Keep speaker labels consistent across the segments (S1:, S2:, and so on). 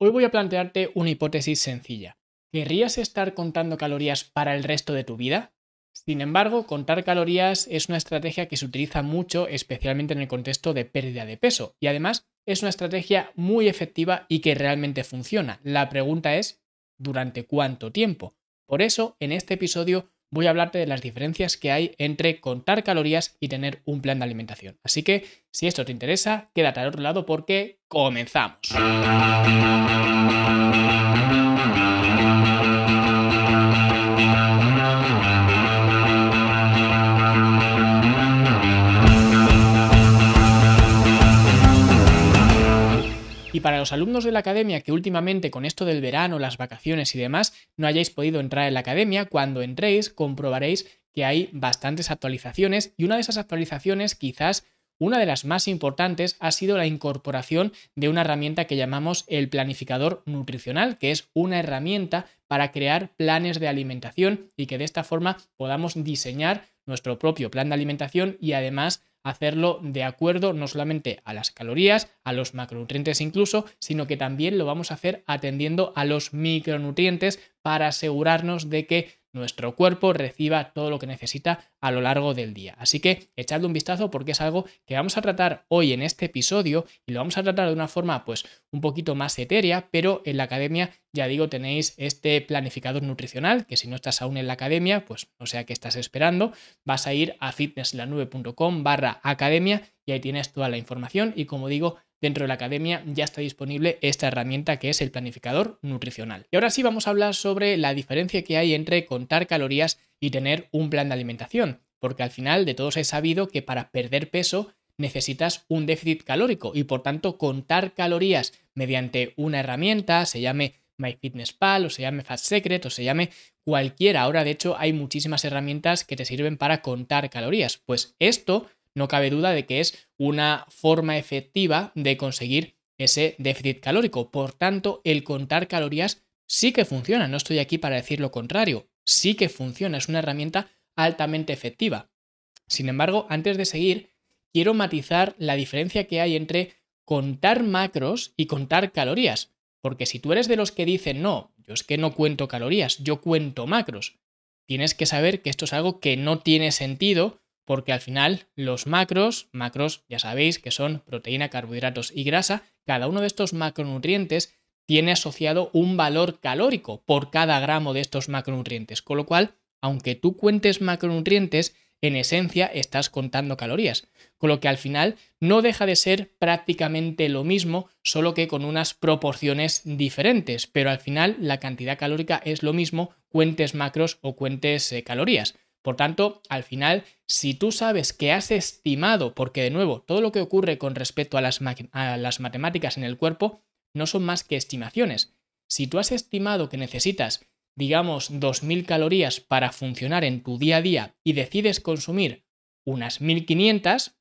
S1: Hoy voy a plantearte una hipótesis sencilla. ¿Querrías estar contando calorías para el resto de tu vida? Sin embargo, contar calorías es una estrategia que se utiliza mucho, especialmente en el contexto de pérdida de peso, y además es una estrategia muy efectiva y que realmente funciona. La pregunta es, ¿durante cuánto tiempo? Por eso, en este episodio voy a hablarte de las diferencias que hay entre contar calorías y tener un plan de alimentación. Así que, si esto te interesa, quédate al otro lado porque comenzamos. Y para los alumnos de la academia que últimamente con esto del verano, las vacaciones y demás no hayáis podido entrar en la academia, cuando entréis comprobaréis que hay bastantes actualizaciones y una de esas actualizaciones quizás una de las más importantes ha sido la incorporación de una herramienta que llamamos el planificador nutricional, que es una herramienta para crear planes de alimentación y que de esta forma podamos diseñar nuestro propio plan de alimentación y además hacerlo de acuerdo no solamente a las calorías, a los macronutrientes incluso, sino que también lo vamos a hacer atendiendo a los micronutrientes para asegurarnos de que nuestro cuerpo reciba todo lo que necesita a lo largo del día. Así que echadle un vistazo porque es algo que vamos a tratar hoy en este episodio y lo vamos a tratar de una forma pues un poquito más etérea, pero en la academia ya digo tenéis este planificador nutricional que si no estás aún en la academia pues no sé a qué estás esperando, vas a ir a fitnesslanube.com barra academia y ahí tienes toda la información y como digo dentro de la academia ya está disponible esta herramienta que es el planificador nutricional. Y ahora sí vamos a hablar sobre la diferencia que hay entre contar calorías y tener un plan de alimentación, porque al final de todos he sabido que para perder peso necesitas un déficit calórico y por tanto contar calorías mediante una herramienta, se llame MyFitnessPal o se llame Fast Secret o se llame cualquiera. Ahora de hecho hay muchísimas herramientas que te sirven para contar calorías. Pues esto no cabe duda de que es una forma efectiva de conseguir ese déficit calórico. Por tanto, el contar calorías sí que funciona, no estoy aquí para decir lo contrario, sí que funciona, es una herramienta altamente efectiva. Sin embargo, antes de seguir, quiero matizar la diferencia que hay entre contar macros y contar calorías. Porque si tú eres de los que dicen, no, yo es que no cuento calorías, yo cuento macros, tienes que saber que esto es algo que no tiene sentido porque al final los macros, macros ya sabéis que son proteína, carbohidratos y grasa, cada uno de estos macronutrientes tiene asociado un valor calórico por cada gramo de estos macronutrientes, con lo cual, aunque tú cuentes macronutrientes, en esencia estás contando calorías, con lo que al final no deja de ser prácticamente lo mismo, solo que con unas proporciones diferentes, pero al final la cantidad calórica es lo mismo, cuentes macros o cuentes eh, calorías. Por tanto, al final, si tú sabes que has estimado, porque de nuevo, todo lo que ocurre con respecto a las, matemáticas en el cuerpo no son más que estimaciones. Si tú has estimado que necesitas, digamos, 2.000 calorías para funcionar en tu día a día y decides consumir unas 1.500,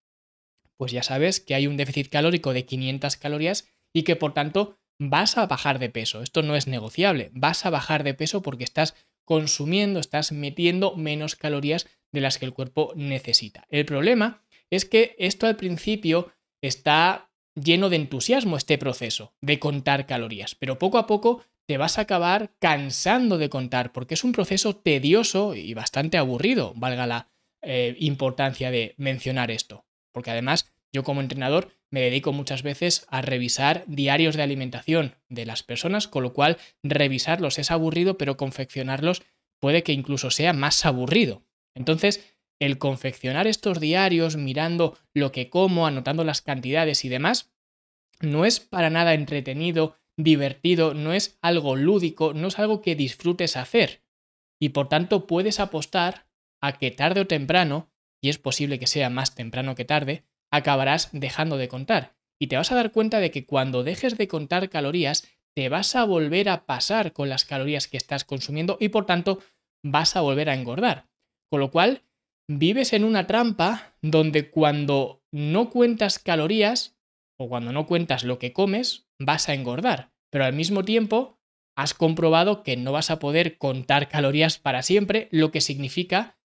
S1: pues ya sabes que hay un déficit calórico de 500 calorías y que por tanto vas a bajar de peso. Esto no es negociable. Vas a bajar de peso porque estás consumiendo, estás metiendo menos calorías de las que el cuerpo necesita. El problema es que esto al principio está lleno de entusiasmo este proceso de contar calorías, pero poco a poco te vas a acabar cansando de contar porque es un proceso tedioso y bastante aburrido, valga la eh, importancia de mencionar esto, porque además yo como entrenador me dedico muchas veces a revisar diarios de alimentación de las personas, con lo cual revisarlos es aburrido, pero confeccionarlos puede que incluso sea más aburrido. Entonces, el confeccionar estos diarios, mirando lo que como, anotando las cantidades y demás, no es para nada entretenido, divertido, no es algo lúdico, no es algo que disfrutes hacer. Y por tanto puedes apostar a que tarde o temprano, y es posible que sea más temprano que tarde, acabarás dejando de contar. Y te vas a dar cuenta de que cuando dejes de contar calorías, te vas a volver a pasar con las calorías que estás consumiendo y por tanto vas a volver a engordar. Con lo cual, vives en una trampa donde cuando no cuentas calorías o cuando no cuentas lo que comes, vas a engordar. Pero al mismo tiempo, has comprobado que no vas a poder contar calorías para siempre, lo que significa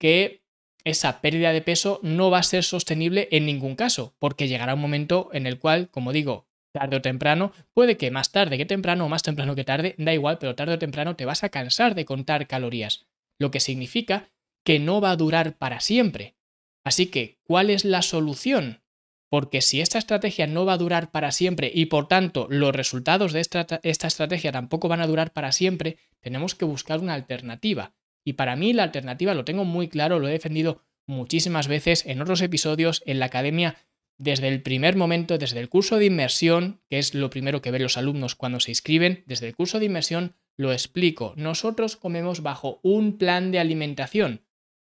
S1: que esa pérdida de peso no va a ser sostenible en ningún caso, porque llegará un momento en el cual, como digo, tarde o temprano, puede que más tarde que temprano o más temprano que tarde, da igual, pero tarde o temprano te vas a cansar de contar calorías, lo que significa que no va a durar para siempre. Así que, ¿cuál es la solución? Porque si esta estrategia no va a durar para siempre y por tanto los resultados de esta, estrategia tampoco van a durar para siempre, tenemos que buscar una alternativa. Y para mí la alternativa lo tengo muy claro, lo he defendido muchísimas veces en otros episodios en la academia desde el primer momento, desde el curso de inmersión, que es lo primero que ven los alumnos cuando se inscriben, desde el curso de inmersión lo explico. Nosotros comemos bajo un plan de alimentación,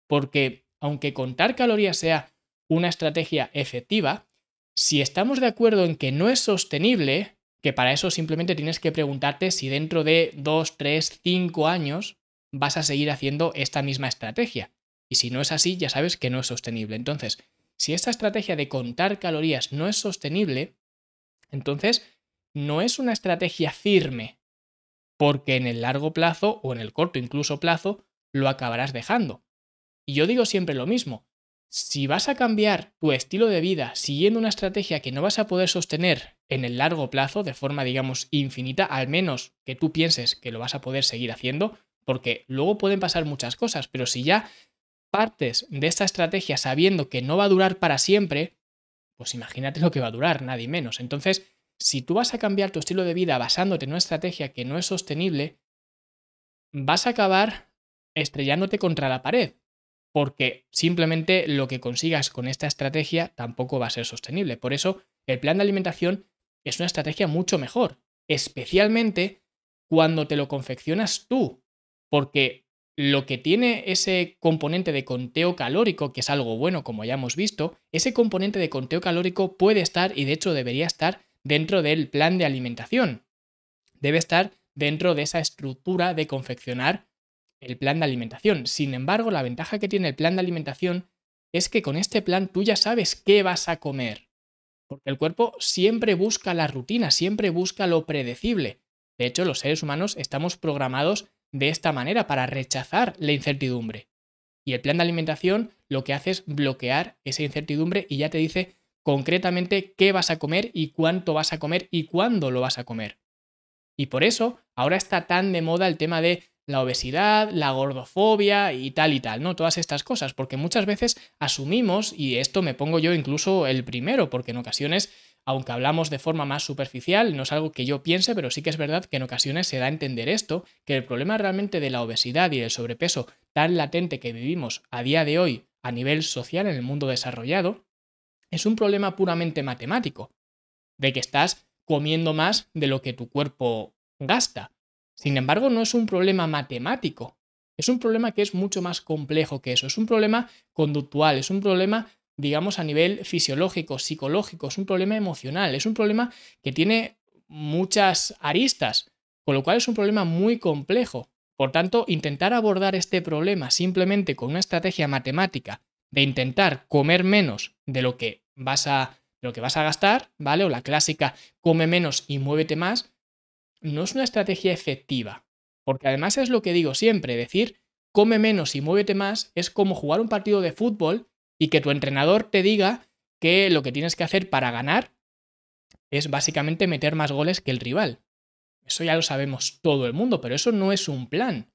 S1: porque aunque contar calorías sea una estrategia efectiva, si estamos de acuerdo en que no es sostenible, que para eso simplemente tienes que preguntarte si dentro de 2, 3, 5 años vas a seguir haciendo esta misma estrategia. Y si no es así, ya sabes que no es sostenible. Entonces, si esta estrategia de contar calorías no es sostenible, entonces no es una estrategia firme, porque en el largo plazo o en el corto incluso plazo lo acabarás dejando. Y yo digo siempre lo mismo, si vas a cambiar tu estilo de vida siguiendo una estrategia que no vas a poder sostener en el largo plazo de forma, digamos, infinita, al menos que tú pienses que lo vas a poder seguir haciendo, porque luego pueden pasar muchas cosas, pero si ya partes de esta estrategia sabiendo que no va a durar para siempre, pues imagínate lo que va a durar, nadie menos. Entonces, si tú vas a cambiar tu estilo de vida basándote en una estrategia que no es sostenible, vas a acabar estrellándote contra la pared, porque simplemente lo que consigas con esta estrategia tampoco va a ser sostenible. Por eso, el plan de alimentación es una estrategia mucho mejor, especialmente cuando te lo confeccionas tú, porque lo que tiene ese componente de conteo calórico, que es algo bueno como ya hemos visto, ese componente de conteo calórico puede estar y de hecho debería estar dentro del plan de alimentación. Debe estar dentro de esa estructura de confeccionar el plan de alimentación. Sin embargo, la ventaja que tiene el plan de alimentación es que con este plan tú ya sabes qué vas a comer. Porque el cuerpo siempre busca la rutina, siempre busca lo predecible. De hecho, los seres humanos estamos programados de esta manera para rechazar la incertidumbre. Y el plan de alimentación lo que hace es bloquear esa incertidumbre y ya te dice concretamente qué vas a comer y cuánto vas a comer y cuándo lo vas a comer. Y por eso ahora está tan de moda el tema de la obesidad, la gordofobia y tal y tal, ¿no? Todas estas cosas, porque muchas veces asumimos, y esto me pongo yo incluso el primero, porque en ocasiones aunque hablamos de forma más superficial, no es algo que yo piense, pero sí que es verdad que en ocasiones se da a entender esto, que el problema realmente de la obesidad y del sobrepeso tan latente que vivimos a día de hoy a nivel social en el mundo desarrollado, es un problema puramente matemático, de que estás comiendo más de lo que tu cuerpo gasta. Sin embargo, no es un problema matemático, es un problema que es mucho más complejo que eso, es un problema conductual, es un problema digamos, a nivel fisiológico, psicológico, es un problema emocional, es un problema que tiene muchas aristas, con lo cual es un problema muy complejo. Por tanto, intentar abordar este problema simplemente con una estrategia matemática de intentar comer menos de lo que vas a, lo que vas a gastar, ¿vale? O la clásica come menos y muévete más, no es una estrategia efectiva. Porque además es lo que digo siempre, decir come menos y muévete más es como jugar un partido de fútbol y que tu entrenador te diga que lo que tienes que hacer para ganar es básicamente meter más goles que el rival. Eso ya lo sabemos todo el mundo, pero eso no es un plan.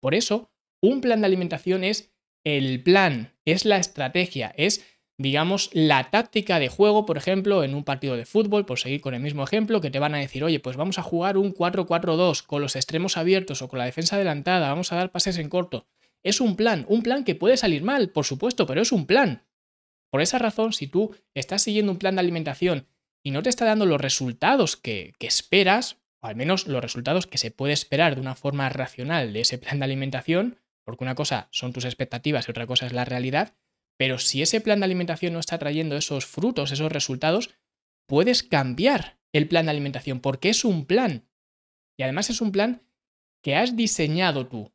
S1: Por eso, un plan de alimentación es el plan, es la estrategia, es, digamos, la táctica de juego, por ejemplo, en un partido de fútbol, por seguir con el mismo ejemplo, que te van a decir, oye, pues vamos a jugar un 4-4-2 con los extremos abiertos o con la defensa adelantada, vamos a dar pases en corto. Es un plan, un plan que puede salir mal, por supuesto, pero es un plan. Por esa razón, si tú estás siguiendo un plan de alimentación y no te está dando los resultados que, esperas, o al menos los resultados que se puede esperar de una forma racional de ese plan de alimentación, porque una cosa son tus expectativas y otra cosa es la realidad, pero si ese plan de alimentación no está trayendo esos frutos, esos resultados, puedes cambiar el plan de alimentación porque es un plan. Y además es un plan que has diseñado tú.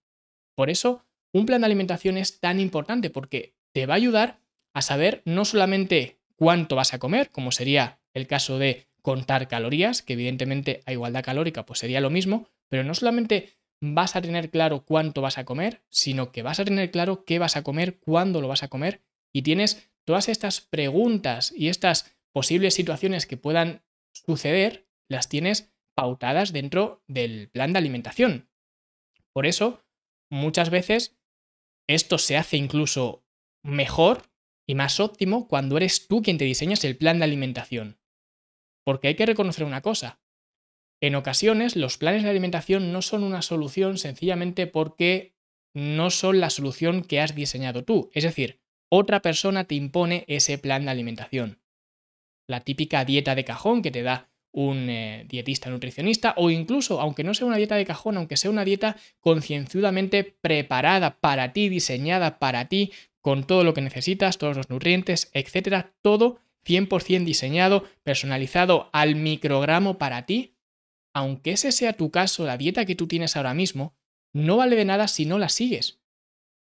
S1: Por eso un plan de alimentación es tan importante porque te va a ayudar a saber no solamente cuánto vas a comer, como sería el caso de contar calorías, que evidentemente a igualdad calórica pues sería lo mismo, pero no solamente vas a tener claro cuánto vas a comer, sino que vas a tener claro qué vas a comer, cuándo lo vas a comer y tienes todas estas preguntas y estas posibles situaciones que puedan suceder las tienes pautadas dentro del plan de alimentación. Por eso, muchas veces esto se hace incluso mejor y más óptimo cuando eres tú quien te diseñas el plan de alimentación. Porque hay que reconocer una cosa. En ocasiones los planes de alimentación no son una solución sencillamente porque no son la solución que has diseñado tú. Es decir, otra persona te impone ese plan de alimentación. La típica dieta de cajón que te da un eh, dietista nutricionista o incluso, aunque no sea una dieta de cajón, aunque sea una dieta concienzudamente preparada para ti, diseñada para ti, con todo lo que necesitas, todos los nutrientes, etcétera, todo 100% diseñado, personalizado al microgramo para ti, aunque ese sea tu caso, la dieta que tú tienes ahora mismo, no vale de nada si no la sigues.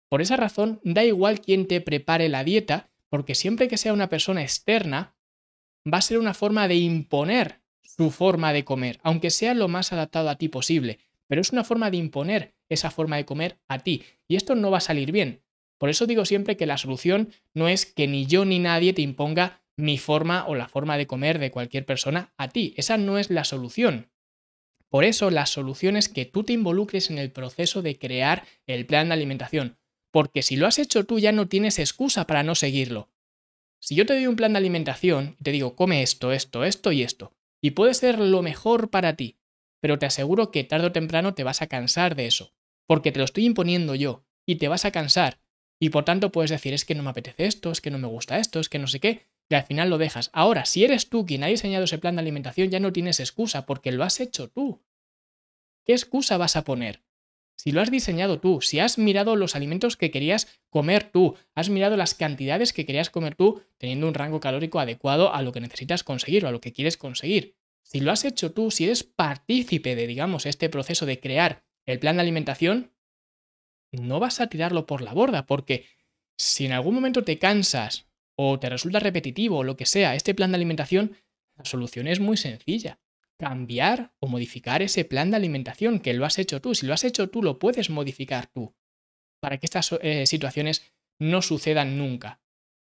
S1: Por esa razón, da igual quién te prepare la dieta, porque siempre que sea una persona externa, va a ser una forma de imponer su forma de comer, aunque sea lo más adaptado a ti posible, pero es una forma de imponer esa forma de comer a ti, y esto no va a salir bien. Por eso digo siempre que la solución no es que ni yo ni nadie te imponga mi forma o la forma de comer de cualquier persona a ti, esa no es la solución. Por eso la solución es que tú te involucres en el proceso de crear el plan de alimentación, porque si lo has hecho tú ya no tienes excusa para no seguirlo. Si yo te doy un plan de alimentación y te digo, come esto, esto, esto y esto, y puede ser lo mejor para ti, pero te aseguro que tarde o temprano te vas a cansar de eso, porque te lo estoy imponiendo yo, y te vas a cansar, y por tanto puedes decir, es que no me apetece esto, es que no me gusta esto, es que no sé qué, y al final lo dejas. Ahora, si eres tú quien ha diseñado ese plan de alimentación, ya no tienes excusa porque lo has hecho tú. ¿Qué excusa vas a poner? Si lo has diseñado tú, si has mirado los alimentos que querías comer tú, has mirado las cantidades que querías comer tú, teniendo un rango calórico adecuado a lo que necesitas conseguir o a lo que quieres conseguir. Si lo has hecho tú, si eres partícipe de, digamos, este proceso de crear el plan de alimentación, no vas a tirarlo por la borda, porque si en algún momento te cansas o te resulta repetitivo o lo que sea este plan de alimentación, la solución es muy sencilla. Cambiar o modificar ese plan de alimentación que lo has hecho tú. Si lo has hecho tú, lo puedes modificar tú para que estas eh, situaciones no sucedan nunca.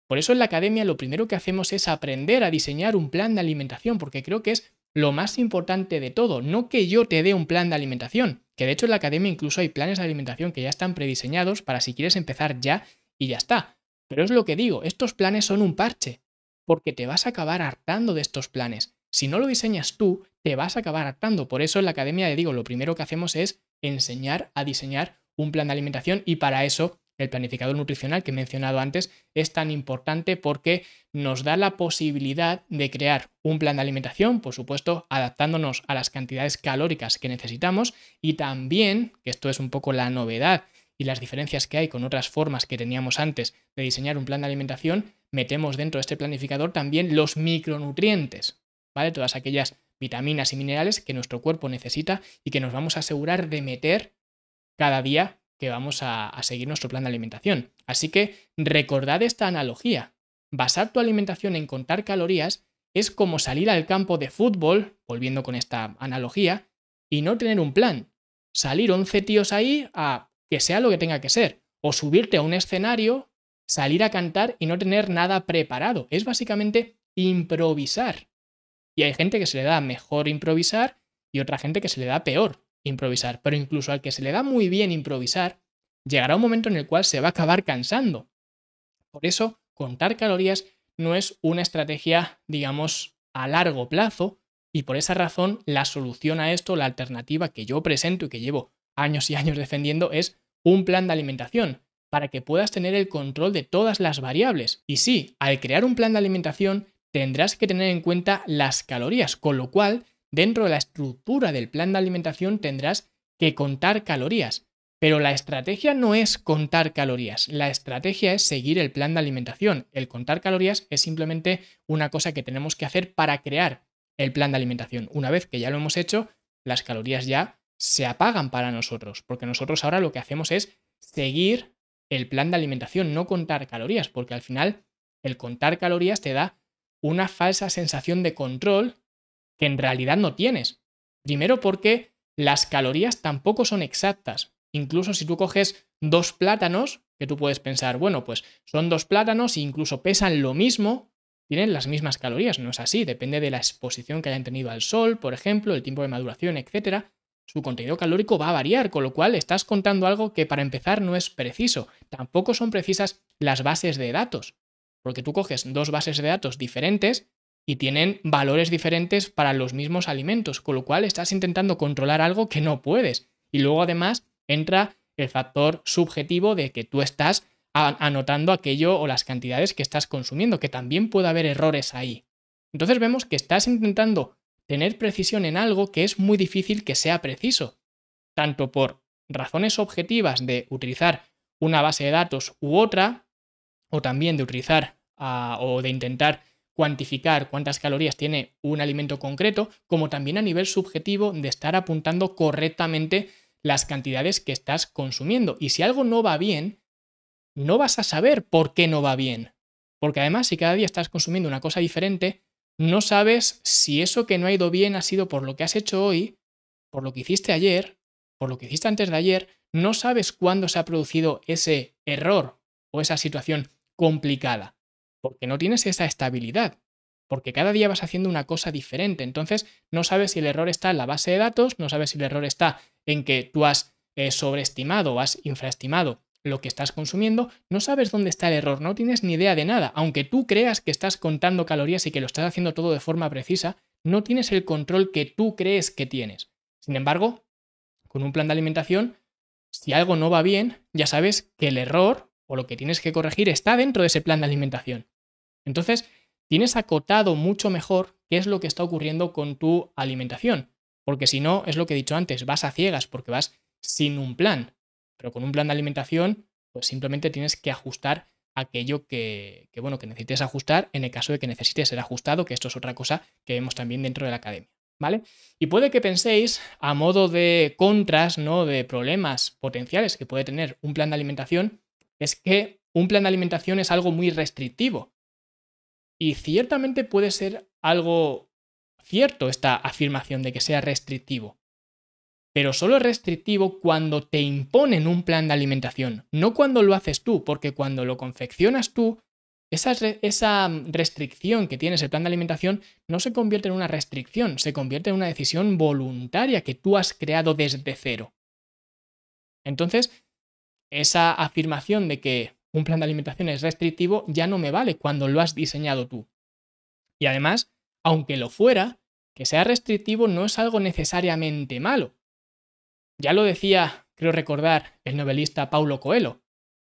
S1: Por eso en la academia lo primero que hacemos es aprender a diseñar un plan de alimentación, porque creo que es lo más importante de todo, no que yo te dé un plan de alimentación, que de hecho en la academia incluso hay planes de alimentación que ya están prediseñados para si quieres empezar ya y ya está. Pero es lo que digo, estos planes son un parche, porque te vas a acabar hartando de estos planes. Si no lo diseñas tú, te vas a acabar hartando. Por eso en la academia, le digo, lo primero que hacemos es enseñar a diseñar un plan de alimentación y para eso el planificador nutricional que he mencionado antes es tan importante porque nos da la posibilidad de crear un plan de alimentación, por supuesto, adaptándonos a las cantidades calóricas que necesitamos y también, que esto es un poco la novedad y las diferencias que hay con otras formas que teníamos antes de diseñar un plan de alimentación, metemos dentro de este planificador también los micronutrientes, ¿vale? Todas aquellas vitaminas y minerales que nuestro cuerpo necesita y que nos vamos a asegurar de meter cada día que vamos a, seguir nuestro plan de alimentación. Así que recordad esta analogía. Basar tu alimentación en contar calorías es como salir al campo de fútbol, volviendo con esta analogía, y no tener un plan. Salir 11 tíos ahí a que sea lo que tenga que ser. O subirte a un escenario, salir a cantar y no tener nada preparado. Es básicamente improvisar. Y hay gente que se le da mejor improvisar y otra gente que se le da peor improvisar. Pero incluso al que se le da muy bien improvisar, llegará un momento en el cual se va a acabar cansando. Por eso, contar calorías no es una estrategia, digamos, a largo plazo, y por esa razón la solución a esto, la alternativa que yo presento y que llevo años y años defendiendo es un plan de alimentación para que puedas tener el control de todas las variables. Y sí, al crear un plan de alimentación tendrás que tener en cuenta las calorías, con lo cual dentro de la estructura del plan de alimentación tendrás que contar calorías. Pero la estrategia no es contar calorías, la estrategia es seguir el plan de alimentación. El contar calorías es simplemente una cosa que tenemos que hacer para crear el plan de alimentación. Una vez que ya lo hemos hecho, las calorías ya se apagan para nosotros, porque nosotros ahora lo que hacemos es seguir el plan de alimentación, no contar calorías, porque al final el contar calorías te da una falsa sensación de control que en realidad no tienes. Primero porque las calorías tampoco son exactas. Incluso si tú coges dos plátanos, que tú puedes pensar, bueno, pues son dos plátanos e incluso pesan lo mismo, tienen las mismas calorías. No es así, depende de la exposición que hayan tenido al sol, por ejemplo, el tiempo de maduración, etc. Su contenido calórico va a variar, con lo cual estás contando algo que para empezar no es preciso. Tampoco son precisas las bases de datos, porque tú coges dos bases de datos diferentes y tienen valores diferentes para los mismos alimentos, con lo cual estás intentando controlar algo que no puedes. Y luego además entra el factor subjetivo de que tú estás anotando aquello o las cantidades que estás consumiendo, que también puede haber errores ahí. Entonces vemos que estás intentando tener precisión en algo que es muy difícil que sea preciso, tanto por razones objetivas de utilizar una base de datos u otra, o también de utilizar o de intentar cuantificar cuántas calorías tiene un alimento concreto, como también a nivel subjetivo de estar apuntando correctamente las cantidades que estás consumiendo. Y si algo no va bien, no vas a saber por qué no va bien. Porque además, si cada día estás consumiendo una cosa diferente, no sabes si eso que no ha ido bien ha sido por lo que has hecho hoy, por lo que hiciste ayer, por lo que hiciste antes de ayer, no sabes cuándo se ha producido ese error o esa situación complicada, porque no tienes esa estabilidad, porque cada día vas haciendo una cosa diferente, entonces no sabes si el error está en la base de datos, no sabes si el error está en que tú has eh, sobreestimado o has infraestimado lo que estás consumiendo, no sabes dónde está el error, no tienes ni idea de nada. Aunque tú creas que estás contando calorías y que lo estás haciendo todo de forma precisa, no tienes el control que tú crees que tienes. Sin embargo, con un plan de alimentación, si algo no va bien, ya sabes que el error o lo que tienes que corregir está dentro de ese plan de alimentación. Entonces, tienes acotado mucho mejor qué es lo que está ocurriendo con tu alimentación. Porque si no, es lo que he dicho antes, vas a ciegas porque vas sin un plan. Pero con un plan de alimentación, pues simplemente tienes que ajustar aquello que, bueno, que necesites ajustar en el caso de que necesites ser ajustado, que esto es otra cosa que vemos también dentro de la academia. ¿Vale? Y puede que penséis, a modo de contras, ¿no? De problemas potenciales que puede tener un plan de alimentación, es que un plan de alimentación es algo muy restrictivo. Y ciertamente puede ser algo cierto esta afirmación de que sea restrictivo pero solo es restrictivo cuando te imponen un plan de alimentación, no cuando lo haces tú, porque cuando lo confeccionas tú, esa, esa, restricción que tienes el plan de alimentación no se convierte en una restricción, se convierte en una decisión voluntaria que tú has creado desde cero. Entonces, esa afirmación de que un plan de alimentación es restrictivo ya no me vale cuando lo has diseñado tú. Y además, aunque lo fuera, que sea restrictivo no es algo necesariamente malo. Ya lo decía, creo recordar, el novelista Paulo Coelho,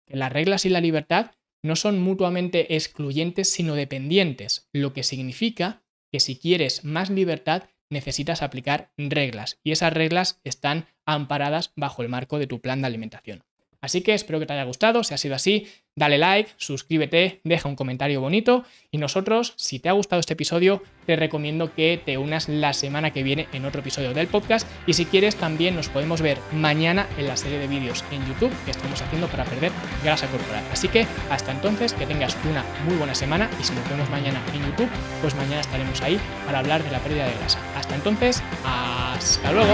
S1: que las reglas y la libertad no son mutuamente excluyentes sino dependientes, lo que significa que si quieres más libertad necesitas aplicar reglas y esas reglas están amparadas bajo el marco de tu plan de alimentación. Así que espero que te haya gustado, si ha sido así, dale like, suscríbete, deja un comentario bonito y nosotros, si te ha gustado este episodio, te recomiendo que te unas la semana que viene en otro episodio del podcast y si quieres también nos podemos ver mañana en la serie de vídeos en YouTube que estamos haciendo para perder grasa corporal. Así que hasta entonces que tengas una muy buena semana y si nos vemos mañana en YouTube, pues mañana estaremos ahí para hablar de la pérdida de grasa. Hasta entonces, hasta luego.